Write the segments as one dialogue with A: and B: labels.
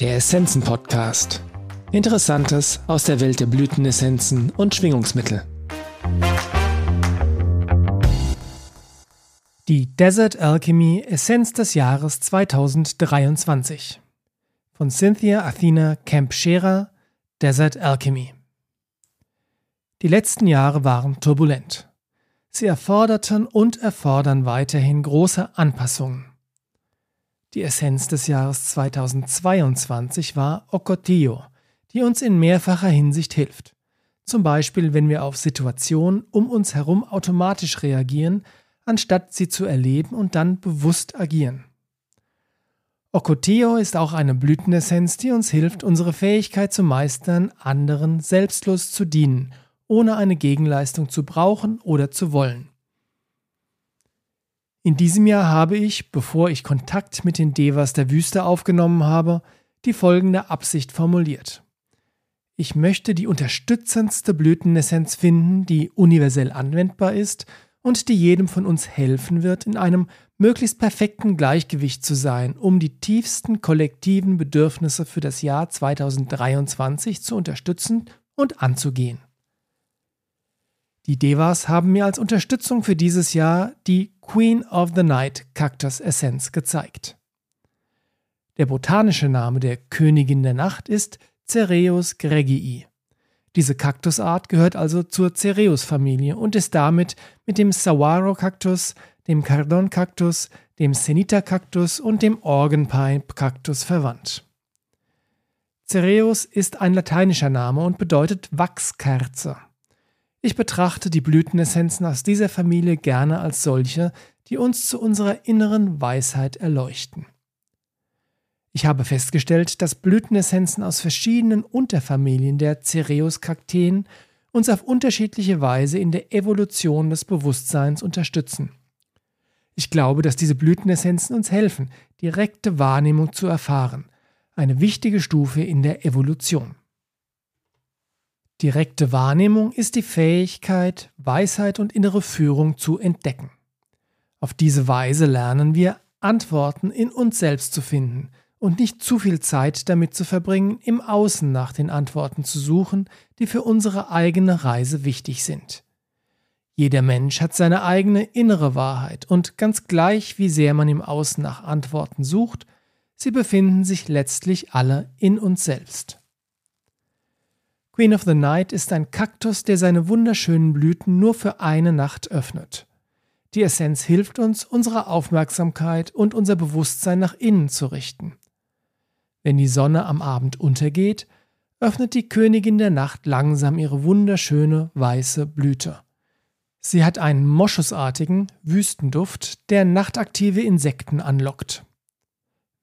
A: Der Essenzen-Podcast. Interessantes aus der Welt der Blütenessenzen und Schwingungsmittel.
B: Die Desert Alchemy Essenz des Jahres 2023 von Cynthia Athena Kempschera Desert Alchemy. Die letzten Jahre waren turbulent. Sie erforderten und erfordern weiterhin große Anpassungen. Die Essenz des Jahres 2022 war Ocotillo, die uns in mehrfacher Hinsicht hilft. Zum Beispiel, wenn wir auf Situationen um uns herum automatisch reagieren, anstatt sie zu erleben und dann bewusst agieren. Ocotillo ist auch eine Blütenessenz, die uns hilft, unsere Fähigkeit zu meistern, anderen selbstlos zu dienen, ohne eine Gegenleistung zu brauchen oder zu wollen. In diesem Jahr habe ich, bevor ich Kontakt mit den Devas der Wüste aufgenommen habe, die folgende Absicht formuliert. Ich möchte die unterstützendste Blütenessenz finden, die universell anwendbar ist und die jedem von uns helfen wird, in einem möglichst perfekten Gleichgewicht zu sein, um die tiefsten kollektiven Bedürfnisse für das Jahr 2023 zu unterstützen und anzugehen. Die Devas haben mir als Unterstützung für dieses Jahr die Queen of the Night Cactus Essenz gezeigt. Der botanische Name der Königin der Nacht ist Cereus gregii. Diese Kaktusart gehört also zur Cereus-Familie und ist damit mit dem Saguaro-Kaktus, dem Cardon-Kaktus, dem Senita-Kaktus und dem Organpipe-Kaktus verwandt. Cereus ist ein lateinischer Name und bedeutet Wachskerze. Ich betrachte die Blütenessenzen aus dieser Familie gerne als solche, die uns zu unserer inneren Weisheit erleuchten. Ich habe festgestellt, dass Blütenessenzen aus verschiedenen Unterfamilien der Cereus-Kakteen uns auf unterschiedliche Weise in der Evolution des Bewusstseins unterstützen. Ich glaube, dass diese Blütenessenzen uns helfen, direkte Wahrnehmung zu erfahren, eine wichtige Stufe in der Evolution. Direkte Wahrnehmung ist die Fähigkeit, Weisheit und innere Führung zu entdecken. Auf diese Weise lernen wir, Antworten in uns selbst zu finden und nicht zu viel Zeit damit zu verbringen, im Außen nach den Antworten zu suchen, die für unsere eigene Reise wichtig sind. Jeder Mensch hat seine eigene innere Wahrheit und ganz gleich, wie sehr man im Außen nach Antworten sucht, sie befinden sich letztlich alle in uns selbst. Queen of the Night ist ein Kaktus, der seine wunderschönen Blüten nur für eine Nacht öffnet. Die Essenz hilft uns, unsere Aufmerksamkeit und unser Bewusstsein nach innen zu richten. Wenn die Sonne am Abend untergeht, öffnet die Königin der Nacht langsam ihre wunderschöne weiße Blüte. Sie hat einen moschusartigen Wüstenduft, der nachtaktive Insekten anlockt.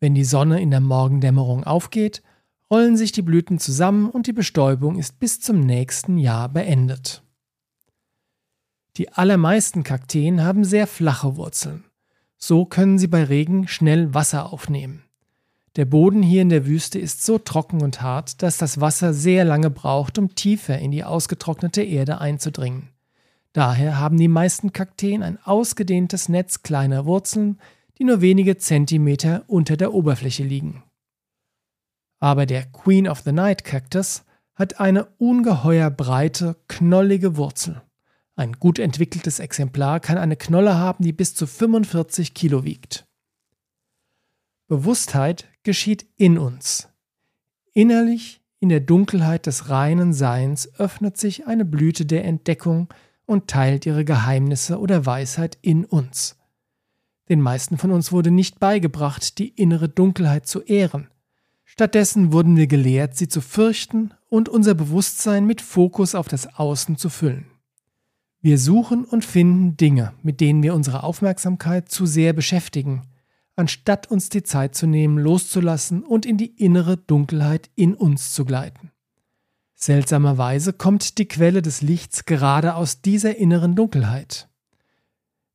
B: Wenn die Sonne in der Morgendämmerung aufgeht, rollen sich die Blüten zusammen und die Bestäubung ist bis zum nächsten Jahr beendet. Die allermeisten Kakteen haben sehr flache Wurzeln. So können sie bei Regen schnell Wasser aufnehmen. Der Boden hier in der Wüste ist so trocken und hart, dass das Wasser sehr lange braucht, um tiefer in die ausgetrocknete Erde einzudringen. Daher haben die meisten Kakteen ein ausgedehntes Netz kleiner Wurzeln, die nur wenige Zentimeter unter der Oberfläche liegen. Aber der Queen of the Night Cactus hat eine ungeheuer breite, knollige Wurzel. Ein gut entwickeltes Exemplar kann eine Knolle haben, die bis zu 45 Kilo wiegt. Bewusstheit geschieht in uns. Innerlich, in der Dunkelheit des reinen Seins, öffnet sich eine Blüte der Entdeckung und teilt ihre Geheimnisse oder Weisheit in uns. Den meisten von uns wurde nicht beigebracht, die innere Dunkelheit zu ehren. Stattdessen wurden wir gelehrt, sie zu fürchten und unser Bewusstsein mit Fokus auf das Außen zu füllen. Wir suchen und finden Dinge, mit denen wir unsere Aufmerksamkeit zu sehr beschäftigen, anstatt uns die Zeit zu nehmen, loszulassen und in die innere Dunkelheit in uns zu gleiten. Seltsamerweise kommt die Quelle des Lichts gerade aus dieser inneren Dunkelheit.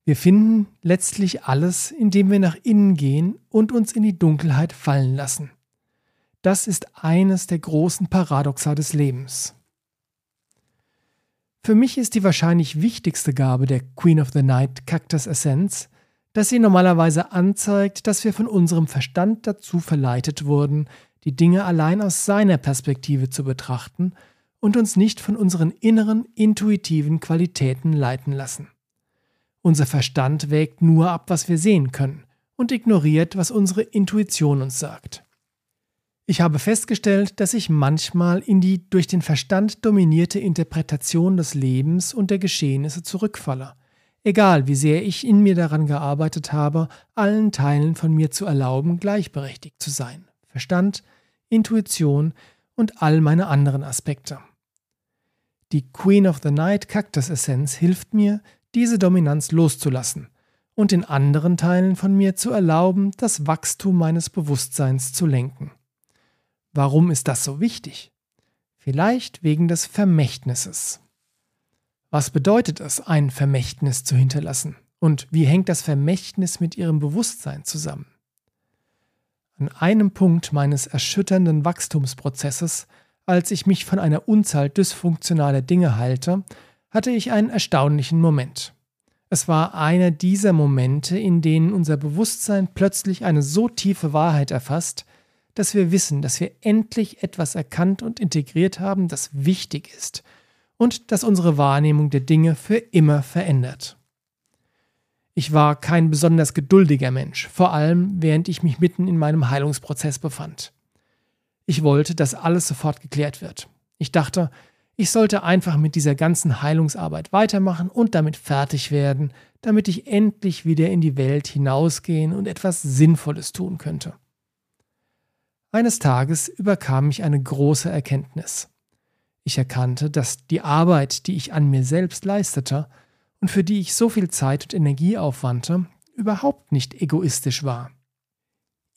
B: Wir finden letztlich alles, indem wir nach innen gehen und uns in die Dunkelheit fallen lassen. Das ist eines der großen Paradoxa des Lebens. Für mich ist die wahrscheinlich wichtigste Gabe der Queen of the Night Cactus Essenz, dass sie normalerweise anzeigt, dass wir von unserem Verstand dazu verleitet wurden, die Dinge allein aus seiner Perspektive zu betrachten und uns nicht von unseren inneren intuitiven Qualitäten leiten lassen. Unser Verstand wägt nur ab, was wir sehen können und ignoriert, was unsere Intuition uns sagt. Ich habe festgestellt, dass ich manchmal in die durch den Verstand dominierte Interpretation des Lebens und der Geschehnisse zurückfalle, egal wie sehr ich in mir daran gearbeitet habe, allen Teilen von mir zu erlauben, gleichberechtigt zu sein. Verstand, Intuition und all meine anderen Aspekte. Die Queen of the Night Cactus Essenz hilft mir, diese Dominanz loszulassen und den anderen Teilen von mir zu erlauben, das Wachstum meines Bewusstseins zu lenken. Warum ist das so wichtig? Vielleicht wegen des Vermächtnisses. Was bedeutet es, ein Vermächtnis zu hinterlassen? Und wie hängt das Vermächtnis mit Ihrem Bewusstsein zusammen? An einem Punkt meines erschütternden Wachstumsprozesses, als ich mich von einer Unzahl dysfunktionaler Dinge heilte, hatte ich einen erstaunlichen Moment. Es war einer dieser Momente, in denen unser Bewusstsein plötzlich eine so tiefe Wahrheit erfasst, dass wir wissen, dass wir endlich etwas erkannt und integriert haben, das wichtig ist und das unsere Wahrnehmung der Dinge für immer verändert. Ich war kein besonders geduldiger Mensch, vor allem während ich mich mitten in meinem Heilungsprozess befand. Ich wollte, dass alles sofort geklärt wird. Ich dachte, ich sollte einfach mit dieser ganzen Heilungsarbeit weitermachen und damit fertig werden, damit ich endlich wieder in die Welt hinausgehen und etwas Sinnvolles tun könnte. Eines Tages überkam mich eine große Erkenntnis. Ich erkannte, dass die Arbeit, die ich an mir selbst leistete und für die ich so viel Zeit und Energie aufwandte, überhaupt nicht egoistisch war.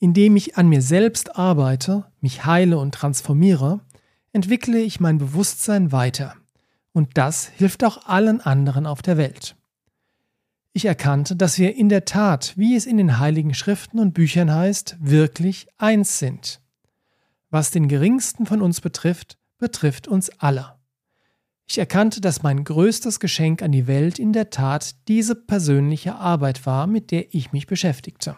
B: Indem ich an mir selbst arbeite, mich heile und transformiere, entwickle ich mein Bewusstsein weiter. Und das hilft auch allen anderen auf der Welt. Ich erkannte, dass wir in der Tat, wie es in den heiligen Schriften und Büchern heißt, wirklich eins sind. Was den geringsten von uns betrifft, betrifft uns alle. Ich erkannte, dass mein größtes Geschenk an die Welt in der Tat diese persönliche Arbeit war, mit der ich mich beschäftigte.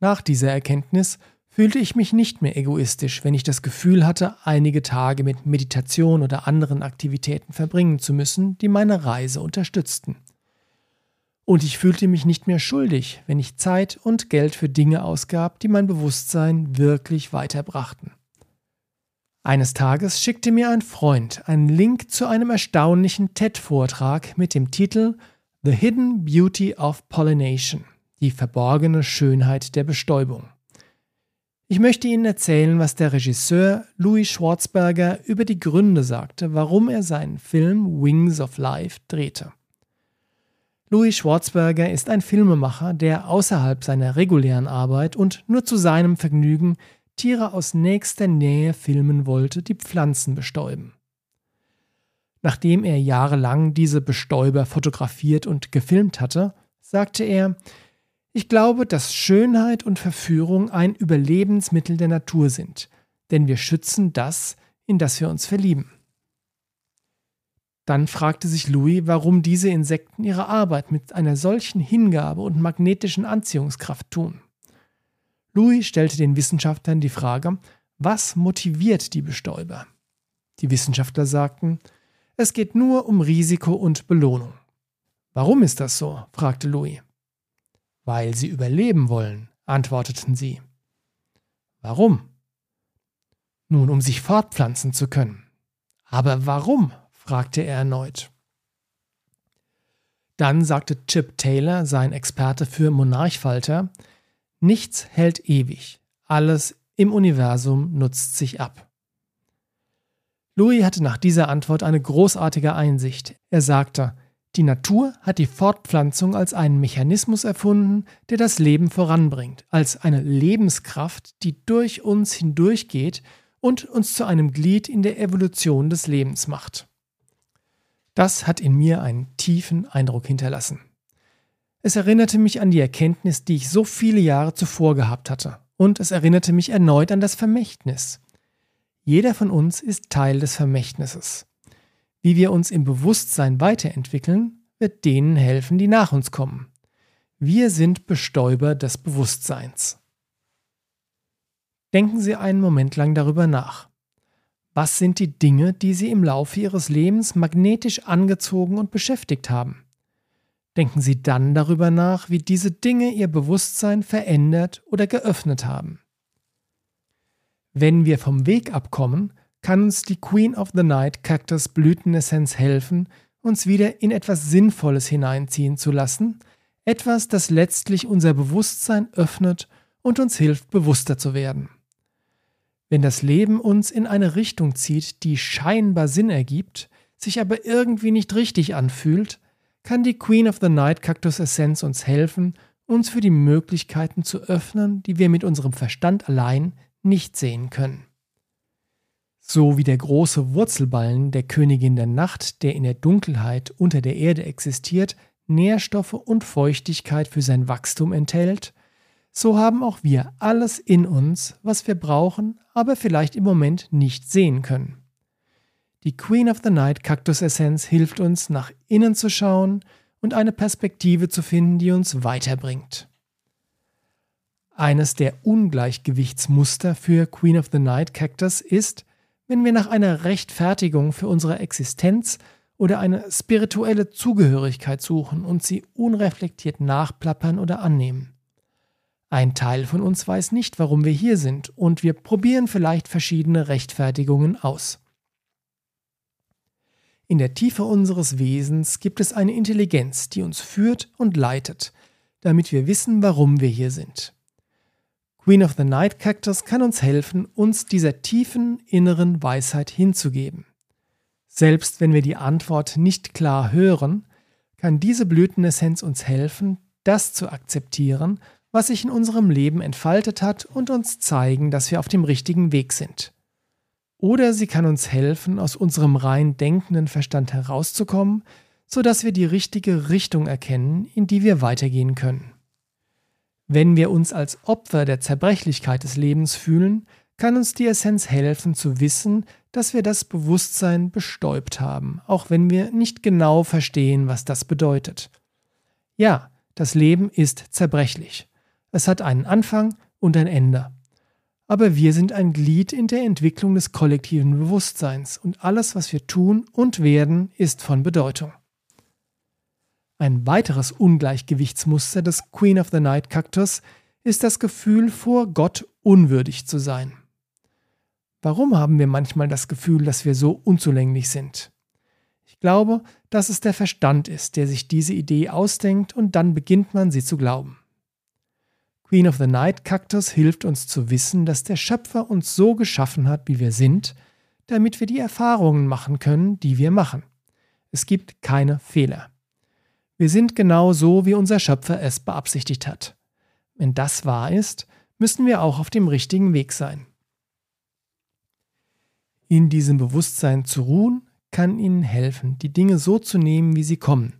B: Nach dieser Erkenntnis fühlte ich mich nicht mehr egoistisch, wenn ich das Gefühl hatte, einige Tage mit Meditation oder anderen Aktivitäten verbringen zu müssen, die meine Reise unterstützten. Und ich fühlte mich nicht mehr schuldig, wenn ich Zeit und Geld für Dinge ausgab, die mein Bewusstsein wirklich weiterbrachten. Eines Tages schickte mir ein Freund einen Link zu einem erstaunlichen TED-Vortrag mit dem Titel The Hidden Beauty of Pollination, die verborgene Schönheit der Bestäubung. Ich möchte Ihnen erzählen, was der Regisseur Louis Schwarzberger über die Gründe sagte, warum er seinen Film Wings of Life drehte. Louis Schwarzberger ist ein Filmemacher, der außerhalb seiner regulären Arbeit und nur zu seinem Vergnügen Tiere aus nächster Nähe filmen wollte, die Pflanzen bestäuben. Nachdem er jahrelang diese Bestäuber fotografiert und gefilmt hatte, sagte er, ich glaube, dass Schönheit und Verführung ein Überlebensmittel der Natur sind, denn wir schützen das, in das wir uns verlieben. Dann fragte sich Louis, warum diese Insekten ihre Arbeit mit einer solchen Hingabe und magnetischen Anziehungskraft tun. Louis stellte den Wissenschaftlern die Frage, was motiviert die Bestäuber? Die Wissenschaftler sagten, es geht nur um Risiko und Belohnung. Warum ist das so? fragte Louis. Weil sie überleben wollen, antworteten sie. Warum? Nun, um sich fortpflanzen zu können. Aber warum? Fragte er erneut. Dann sagte Chip Taylor, sein Experte für Monarchfalter, nichts hält ewig, alles im Universum nutzt sich ab. Louis hatte nach dieser Antwort eine großartige Einsicht. Er sagte, die Natur hat die Fortpflanzung als einen Mechanismus erfunden, der das Leben voranbringt, als eine Lebenskraft, die durch uns hindurchgeht und uns zu einem Glied in der Evolution des Lebens macht. Das hat in mir einen tiefen Eindruck hinterlassen. Es erinnerte mich an die Erkenntnis, die ich so viele Jahre zuvor gehabt hatte, und es erinnerte mich erneut an das Vermächtnis. Jeder von uns ist Teil des Vermächtnisses. Wie wir uns im Bewusstsein weiterentwickeln, wird denen helfen, die nach uns kommen. Wir sind Bestäuber des Bewusstseins. Denken Sie einen Moment lang darüber nach. Was sind die Dinge, die Sie im Laufe Ihres Lebens magnetisch angezogen und beschäftigt haben? Denken Sie dann darüber nach, wie diese Dinge Ihr Bewusstsein verändert oder geöffnet haben. Wenn wir vom Weg abkommen, kann uns die Queen of the Night Cactus Blütenessenz helfen, uns wieder in etwas Sinnvolles hineinziehen zu lassen, etwas, das letztlich unser Bewusstsein öffnet und uns hilft, bewusster zu werden. Wenn das Leben uns in eine Richtung zieht, die scheinbar Sinn ergibt, sich aber irgendwie nicht richtig anfühlt, kann die Queen of the Night Cactus Essenz uns helfen, uns für die Möglichkeiten zu öffnen, die wir mit unserem Verstand allein nicht sehen können. So wie der große Wurzelballen der Königin der Nacht, der in der Dunkelheit unter der Erde existiert, Nährstoffe und Feuchtigkeit für sein Wachstum enthält, so haben auch wir alles in uns, was wir brauchen, aber vielleicht im Moment nicht sehen können. Die Queen of the Night Cactus Essenz hilft uns, nach innen zu schauen und eine Perspektive zu finden, die uns weiterbringt. Eines der Ungleichgewichtsmuster für Queen of the Night Cactus ist, wenn wir nach einer Rechtfertigung für unsere Existenz oder eine spirituelle Zugehörigkeit suchen und sie unreflektiert nachplappern oder annehmen. Ein Teil von uns weiß nicht, warum wir hier sind, und wir probieren vielleicht verschiedene Rechtfertigungen aus. In der Tiefe unseres Wesens gibt es eine Intelligenz, die uns führt und leitet, damit wir wissen, warum wir hier sind. Queen of the Night Cactus kann uns helfen, uns dieser tiefen inneren Weisheit hinzugeben. Selbst wenn wir die Antwort nicht klar hören, kann diese Blütenessenz uns helfen, das zu akzeptieren was sich in unserem Leben entfaltet hat und uns zeigen, dass wir auf dem richtigen Weg sind. Oder sie kann uns helfen, aus unserem rein denkenden Verstand herauszukommen, sodass wir die richtige Richtung erkennen, in die wir weitergehen können. Wenn wir uns als Opfer der Zerbrechlichkeit des Lebens fühlen, kann uns die Essenz helfen zu wissen, dass wir das Bewusstsein bestäubt haben, auch wenn wir nicht genau verstehen, was das bedeutet. Ja, das Leben ist zerbrechlich. Es hat einen Anfang und ein Ende. Aber wir sind ein Glied in der Entwicklung des kollektiven Bewusstseins und alles, was wir tun und werden, ist von Bedeutung. Ein weiteres Ungleichgewichtsmuster des Queen of the Night Cactus ist das Gefühl, vor Gott unwürdig zu sein. Warum haben wir manchmal das Gefühl, dass wir so unzulänglich sind? Ich glaube, dass es der Verstand ist, der sich diese Idee ausdenkt und dann beginnt man sie zu glauben. Queen of the Night Cactus hilft uns zu wissen, dass der Schöpfer uns so geschaffen hat, wie wir sind, damit wir die Erfahrungen machen können, die wir machen. Es gibt keine Fehler. Wir sind genau so, wie unser Schöpfer es beabsichtigt hat. Wenn das wahr ist, müssen wir auch auf dem richtigen Weg sein. In diesem Bewusstsein zu ruhen, kann Ihnen helfen, die Dinge so zu nehmen, wie sie kommen,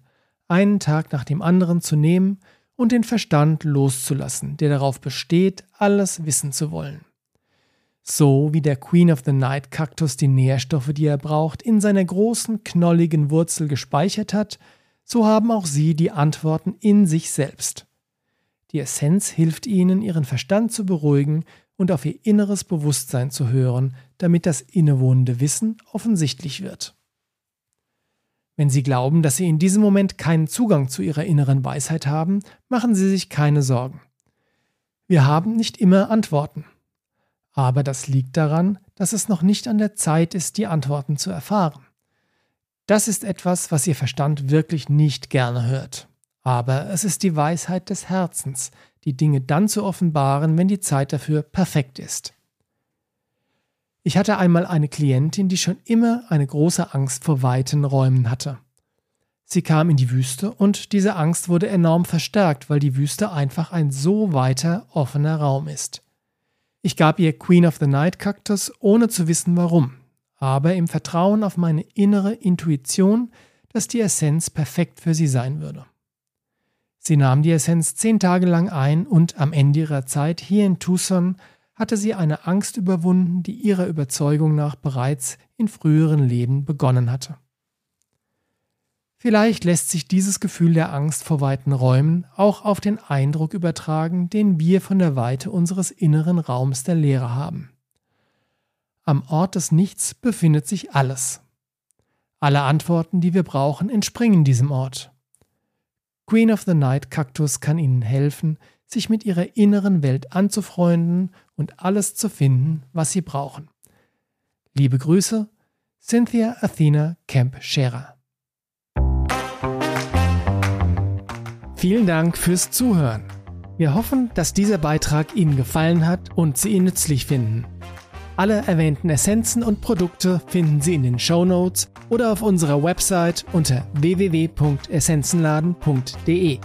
B: einen Tag nach dem anderen zu nehmen und den Verstand loszulassen, der darauf besteht, alles wissen zu wollen. So wie der Queen of the Night Kaktus die Nährstoffe, die er braucht, in seiner großen, knolligen Wurzel gespeichert hat, so haben auch sie die Antworten in sich selbst. Die Essenz hilft ihnen, ihren Verstand zu beruhigen und auf ihr inneres Bewusstsein zu hören, damit das innewohnende Wissen offensichtlich wird. Wenn Sie glauben, dass Sie in diesem Moment keinen Zugang zu Ihrer inneren Weisheit haben, machen Sie sich keine Sorgen. Wir haben nicht immer Antworten. Aber das liegt daran, dass es noch nicht an der Zeit ist, die Antworten zu erfahren. Das ist etwas, was Ihr Verstand wirklich nicht gerne hört. Aber es ist die Weisheit des Herzens, die Dinge dann zu offenbaren, wenn die Zeit dafür perfekt ist. Ich hatte einmal eine Klientin, die schon immer eine große Angst vor weiten Räumen hatte. Sie kam in die Wüste und diese Angst wurde enorm verstärkt, weil die Wüste einfach ein so weiter, offener Raum ist. Ich gab ihr Queen of the Night Cactus, ohne zu wissen warum, aber im Vertrauen auf meine innere Intuition, dass die Essenz perfekt für sie sein würde. Sie nahm die Essenz zehn Tage lang ein und am Ende ihrer Zeit hier in Tucson hatte sie eine Angst überwunden, die ihrer Überzeugung nach bereits in früheren Leben begonnen hatte. Vielleicht lässt sich dieses Gefühl der Angst vor weiten Räumen auch auf den Eindruck übertragen, den wir von der Weite unseres inneren Raums der Leere haben. Am Ort des Nichts befindet sich alles. Alle Antworten, die wir brauchen, entspringen diesem Ort. Queen of the Night Cactus kann Ihnen helfen, sich mit Ihrer inneren Welt anzufreunden und alles zu finden, was Sie brauchen. Liebe Grüße, Cynthia Athena Kemp Scherer. Vielen Dank fürs Zuhören. Wir hoffen, dass dieser Beitrag Ihnen gefallen hat und Sie ihn nützlich finden. Alle erwähnten Essenzen und Produkte finden Sie in den Show Notes oder auf unserer Website unter www.essenzenladen.de.